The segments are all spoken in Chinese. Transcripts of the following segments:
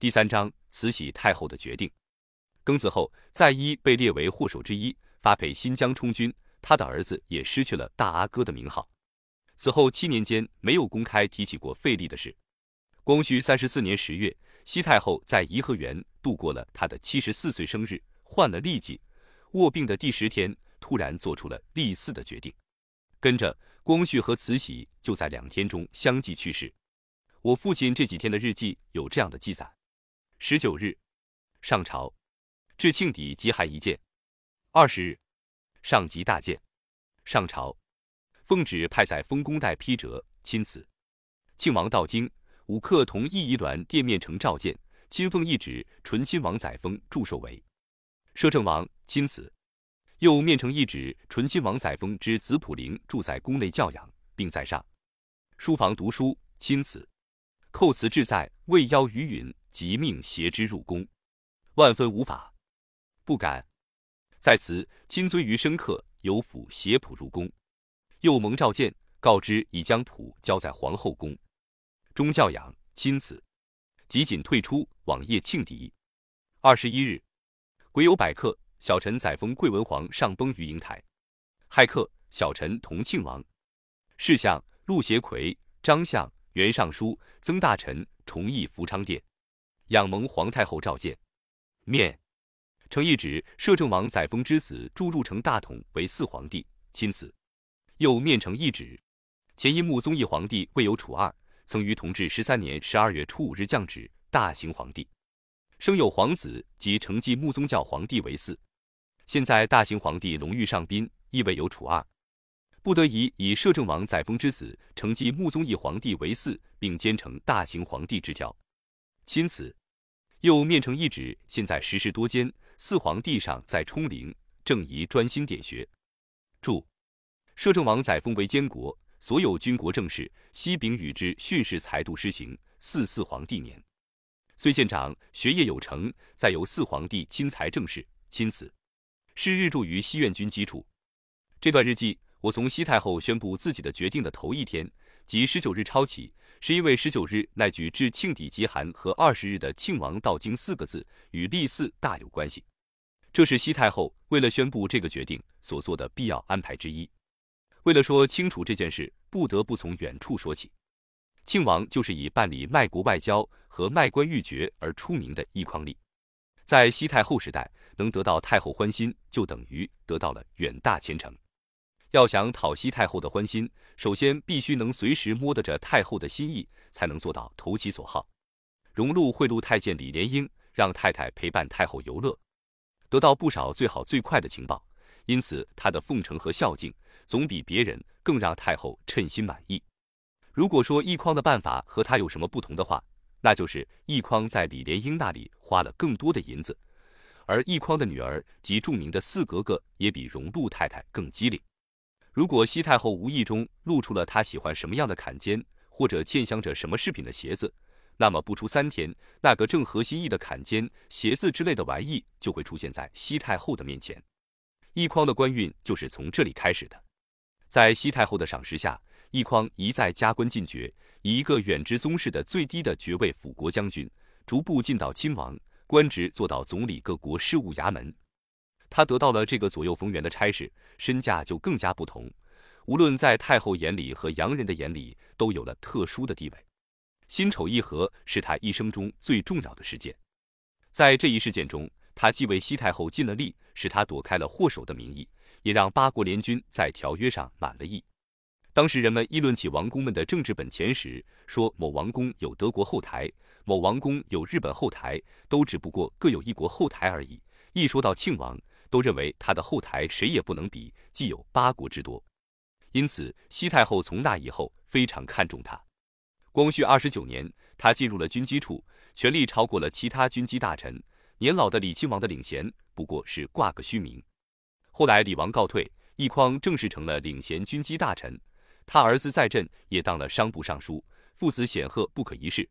第三章，慈禧太后的决定。庚子后，载漪被列为祸首之一，发配新疆充军。他的儿子也失去了大阿哥的名号。此后七年间，没有公开提起过废立的事。光绪三十四年十月，西太后在颐和园度过了她的七十四岁生日，患了痢疾，卧病的第十天，突然做出了立嗣的决定。跟着，光绪和慈禧就在两天中相继去世。我父亲这几天的日记有这样的记载：十九日，上朝，至庆底即函一件。二十日，上级大见，上朝，奉旨派在丰宫带批折，钦此。庆王到京。五克同义仪銮殿面呈召见，亲奉懿旨，纯亲王载沣祝寿为摄政王钦此。又面呈懿旨，纯亲王载沣之子溥龄住在宫内教养，并在上书房读书，钦此。叩辞志在，未邀于允，即命携之入宫，万分无法，不敢。在此亲尊于生刻，由府携谱入宫，又蒙召见，告知已将谱交在皇后宫。中教养钦此，即仅退出，往夜庆敌。二十一日，癸酉百客，小臣载沣贵文皇上崩于瀛台。亥客，小臣同庆王。侍相陆协奎、张相、袁尚书、曾大臣崇义福昌殿，仰蒙皇太后召见。面呈懿旨，摄政王载沣之子祝入成大统为四皇帝，钦此。又面呈懿旨，前因穆宗义皇帝未有楚二。曾于同治十三年十二月初五日降旨，大行皇帝，生有皇子，即承继穆宗教皇帝为嗣。现在大行皇帝龙御上宾，亦未有楚二，不得已以摄政王载沣之子承继穆宗义皇帝为嗣，并兼承大行皇帝之条。钦此。又面呈一旨，现在时事多艰，四皇帝上在冲陵，正宜专心点学。注：摄政王载沣为监国。所有军国政事，悉秉与之训示裁度施行。四四皇帝年，虽县长，学业有成，再由四皇帝亲裁政事，钦此。是日住于西苑军机处。这段日记，我从西太后宣布自己的决定的头一天，即十九日抄起，是因为十九日那句致庆底极寒和二十日的庆王到京四个字与立嗣大有关系。这是西太后为了宣布这个决定所做的必要安排之一。为了说清楚这件事，不得不从远处说起。庆王就是以办理卖国外交和卖官鬻爵而出名的奕匡立。在西太后时代，能得到太后欢心，就等于得到了远大前程。要想讨西太后的欢心，首先必须能随时摸得着太后的心意，才能做到投其所好。荣禄贿赂太监李莲英，让太太陪伴太后游乐，得到不少最好最快的情报，因此他的奉承和孝敬。总比别人更让太后称心满意。如果说奕匡的办法和他有什么不同的话，那就是奕匡在李莲英那里花了更多的银子，而奕匡的女儿及著名的四格格也比荣禄太太更机灵。如果西太后无意中露出了她喜欢什么样的坎肩，或者嵌镶着什么饰品的鞋子，那么不出三天，那个正合心意的坎肩、鞋子之类的玩意就会出现在西太后的面前。奕匡的官运就是从这里开始的。在西太后的赏识下，奕匡一再加官进爵，以一个远支宗室的最低的爵位辅国将军，逐步进到亲王，官职做到总理各国事务衙门。他得到了这个左右逢源的差事，身价就更加不同，无论在太后眼里和洋人的眼里，都有了特殊的地位。辛丑议和是他一生中最重要的事件，在这一事件中，他既为西太后尽了力，使他躲开了祸首的名义。也让八国联军在条约上满了意。当时人们议论起王公们的政治本钱时，说某王公有德国后台，某王公有日本后台，都只不过各有一国后台而已。一说到庆王，都认为他的后台谁也不能比，既有八国之多。因此，西太后从那以后非常看重他。光绪二十九年，他进入了军机处，权力超过了其他军机大臣。年老的李亲王的领衔不过是挂个虚名。后来李王告退，奕匡正式成了领衔军机大臣。他儿子在镇也当了商部尚书，父子显赫不可一世。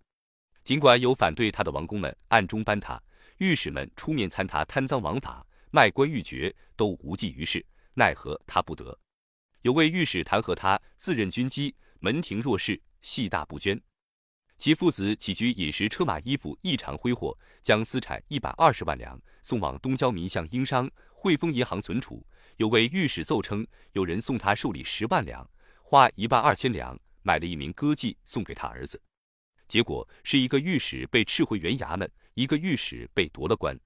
尽管有反对他的王公们暗中扳他，御史们出面参他贪赃枉法、卖官鬻爵，都无济于事，奈何他不得。有位御史弹劾他自任军机，门庭若市，戏大不捐。其父子起居饮食车马衣服异常挥霍，将私产一百二十万两送往东郊民巷英商汇丰银行存储。有位御史奏称，有人送他寿礼十万两，花一万二千两买了一名歌妓送给他儿子。结果是一个御史被斥回原衙门，一个御史被夺了官。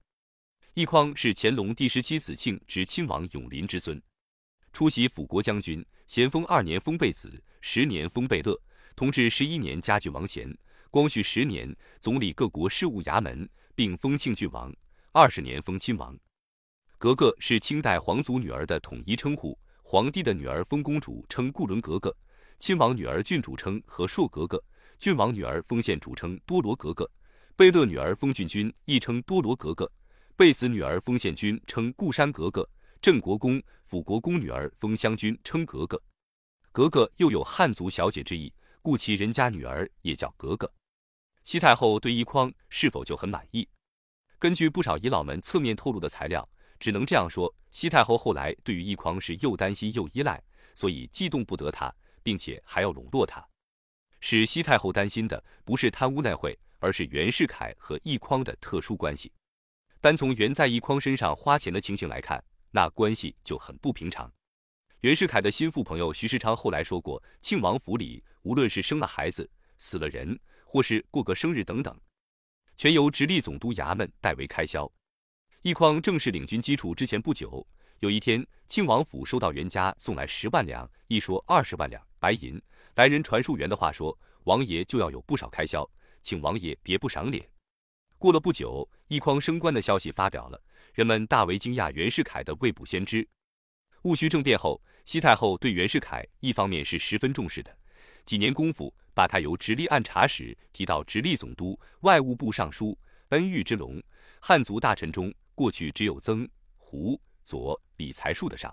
奕匡是乾隆第十七子庆之亲王永璘之孙，出席辅国将军，咸丰二年封贝子，十年封贝勒。同治十一年加郡王衔，光绪十年总理各国事务衙门，并封庆郡王。二十年封亲王。格格是清代皇族女儿的统一称呼，皇帝的女儿封公主称固伦格格，亲王女儿郡主称和硕格格，郡王女儿封县主称多罗格格，贝勒女儿封郡君亦称多罗格格，贝子女儿封县君称固山格格，镇国公、辅国公女儿封乡君称格格。格格又有汉族小姐之意。故其人家女儿也叫格格。西太后对奕匡是否就很满意？根据不少遗老们侧面透露的材料，只能这样说：西太后后来对于奕匡是又担心又依赖，所以既动不得他，并且还要笼络他。使西太后担心的不是贪污纳贿，而是袁世凯和奕匡的特殊关系。单从袁在奕匡身上花钱的情形来看，那关系就很不平常。袁世凯的心腹朋友徐世昌后来说过，庆王府里无论是生了孩子、死了人，或是过个生日等等，全由直隶总督衙门代为开销。一匡正式领军基础之前不久，有一天，庆王府收到袁家送来十万两，一说二十万两白银。来人传述袁的话说，王爷就要有不少开销，请王爷别不赏脸。过了不久，奕匡升官的消息发表了，人们大为惊讶袁世凯的未卜先知。戊戌政变后。西太后对袁世凯一方面是十分重视的，几年功夫把他由直隶按察使提到直隶总督、外务部尚书，恩遇之隆。汉族大臣中，过去只有曾、胡、左、李才数得上。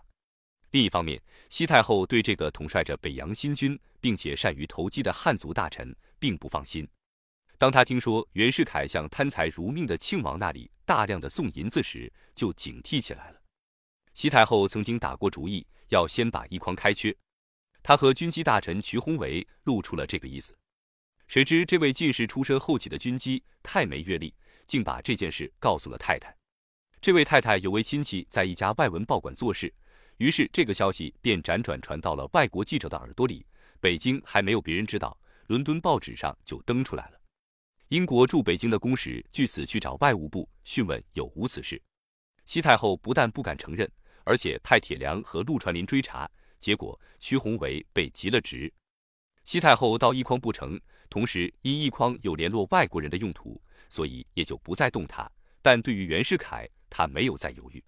另一方面，西太后对这个统帅着北洋新军并且善于投机的汉族大臣并不放心。当他听说袁世凯向贪财如命的庆王那里大量的送银子时，就警惕起来了。西太后曾经打过主意。要先把一筐开缺，他和军机大臣瞿鸿维露出了这个意思。谁知这位进士出身后起的军机太没阅历，竟把这件事告诉了太太。这位太太有位亲戚在一家外文报馆做事，于是这个消息便辗转传到了外国记者的耳朵里。北京还没有别人知道，伦敦报纸上就登出来了。英国驻北京的公使据此去找外务部讯问有无此事。西太后不但不敢承认。而且派铁良和陆传林追查，结果瞿鸿维被急了职。西太后到奕匡不成，同时因奕匡有联络外国人的用途，所以也就不再动他。但对于袁世凯，他没有再犹豫。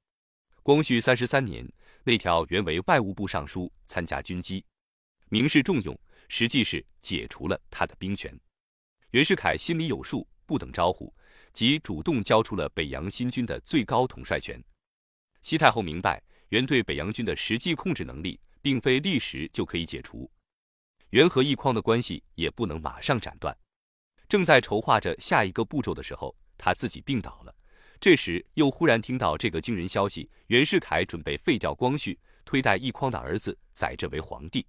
光绪三十三年，那条原为外务部尚书，参加军机，明示重用，实际是解除了他的兵权。袁世凯心里有数，不等招呼，即主动交出了北洋新军的最高统帅权。西太后明白。袁对北洋军的实际控制能力，并非立时就可以解除。袁和奕匡的关系也不能马上斩断。正在筹划着下一个步骤的时候，他自己病倒了。这时又忽然听到这个惊人消息：袁世凯准备废掉光绪，推戴奕匡的儿子载这为皇帝。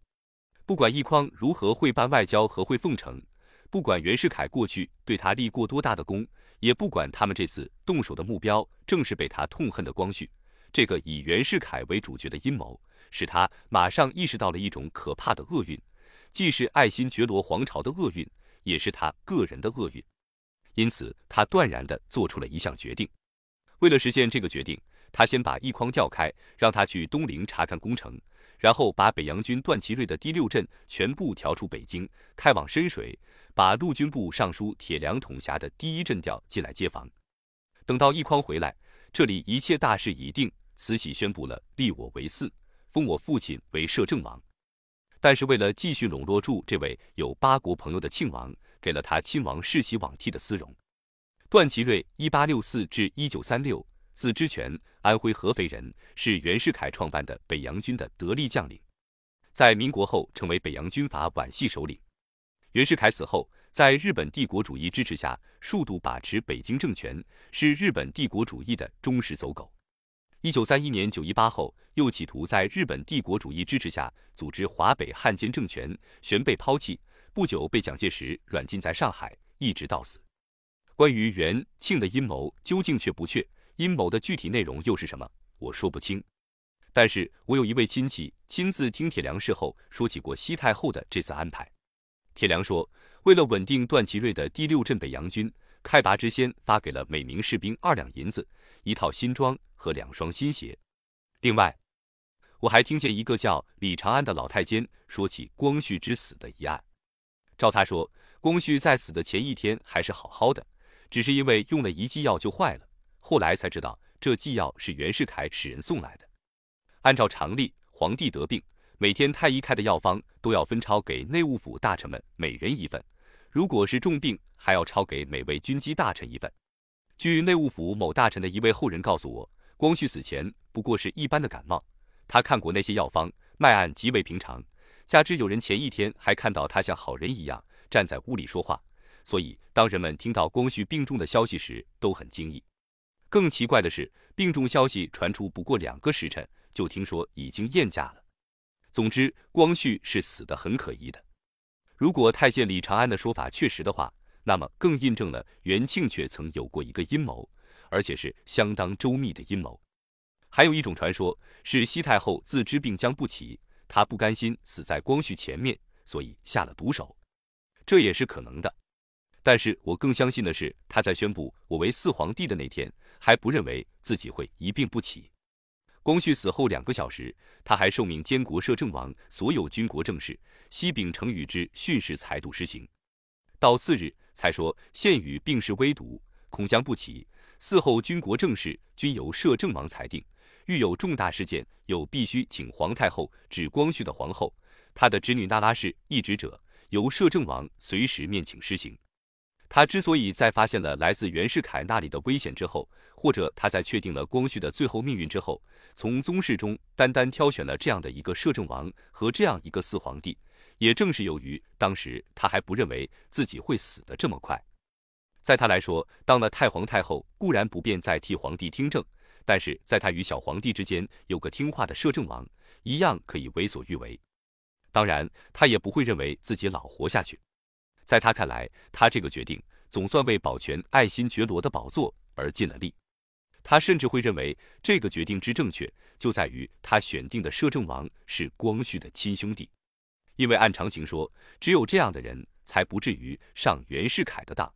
不管奕匡如何会办外交和会奉承，不管袁世凯过去对他立过多大的功，也不管他们这次动手的目标正是被他痛恨的光绪。这个以袁世凯为主角的阴谋，使他马上意识到了一种可怕的厄运，既是爱新觉罗皇朝的厄运，也是他个人的厄运。因此，他断然地做出了一项决定。为了实现这个决定，他先把一匡调开，让他去东陵查看工程，然后把北洋军段祺瑞的第六镇全部调出北京，开往深水，把陆军部尚书铁良统辖的第一镇调进来接防。等到奕匡回来，这里一切大事已定。慈禧宣布了立我为嗣，封我父亲为摄政王。但是为了继续笼络住这位有八国朋友的庆王，给了他亲王世袭罔替的丝绒。段祺瑞（一八六四至一九三六），字之权，安徽合肥人，是袁世凯创办的北洋军的得力将领，在民国后成为北洋军阀皖系首领。袁世凯死后，在日本帝国主义支持下，数度把持北京政权，是日本帝国主义的忠实走狗。一九三一年九一八后，又企图在日本帝国主义支持下组织华北汉奸政权，旋被抛弃。不久被蒋介石软禁在上海。一直到死。关于元庆的阴谋究竟确不确，阴谋的具体内容又是什么，我说不清。但是我有一位亲戚亲自听铁良事后说起过西太后的这次安排。铁良说，为了稳定段祺瑞的第六镇北洋军，开拔之先发给了每名士兵二两银子、一套新装和两双新鞋。另外，我还听见一个叫李长安的老太监说起光绪之死的一案。照他说，光绪在死的前一天还是好好的，只是因为用了一剂药就坏了。后来才知道，这剂药是袁世凯使人送来的。按照常例，皇帝得病，每天太医开的药方都要分抄给内务府大臣们每人一份。如果是重病，还要抄给每位军机大臣一份。据内务府某大臣的一位后人告诉我，光绪死前不过是一般的感冒，他看过那些药方，脉案极为平常。加之有人前一天还看到他像好人一样站在屋里说话，所以当人们听到光绪病重的消息时都很惊异。更奇怪的是，病重消息传出不过两个时辰。就听说已经验驾了。总之，光绪是死的很可疑的。如果太监李长安的说法确实的话，那么更印证了元庆却曾有过一个阴谋，而且是相当周密的阴谋。还有一种传说是西太后自知病将不起，她不甘心死在光绪前面，所以下了毒手，这也是可能的。但是我更相信的是，他在宣布我为四皇帝的那天，还不认为自己会一病不起。光绪死后两个小时，他还受命监国摄政王所有军国政事，西秉承与之训示裁度施行。到次日才说现与病势危毒，恐将不起。嗣后军国政事均由摄政王裁定，遇有重大事件，有必须请皇太后指光绪的皇后，他的侄女那拉氏一旨者，由摄政王随时面请施行。他之所以在发现了来自袁世凯那里的危险之后，或者他在确定了光绪的最后命运之后，从宗室中单单挑选了这样的一个摄政王和这样一个四皇帝，也正是由于当时他还不认为自己会死得这么快。在他来说，当了太皇太后固然不便再替皇帝听政，但是在他与小皇帝之间有个听话的摄政王，一样可以为所欲为。当然，他也不会认为自己老活下去。在他看来，他这个决定总算为保全爱新觉罗的宝座而尽了力。他甚至会认为，这个决定之正确就在于他选定的摄政王是光绪的亲兄弟，因为按常情说，只有这样的人才不至于上袁世凯的当。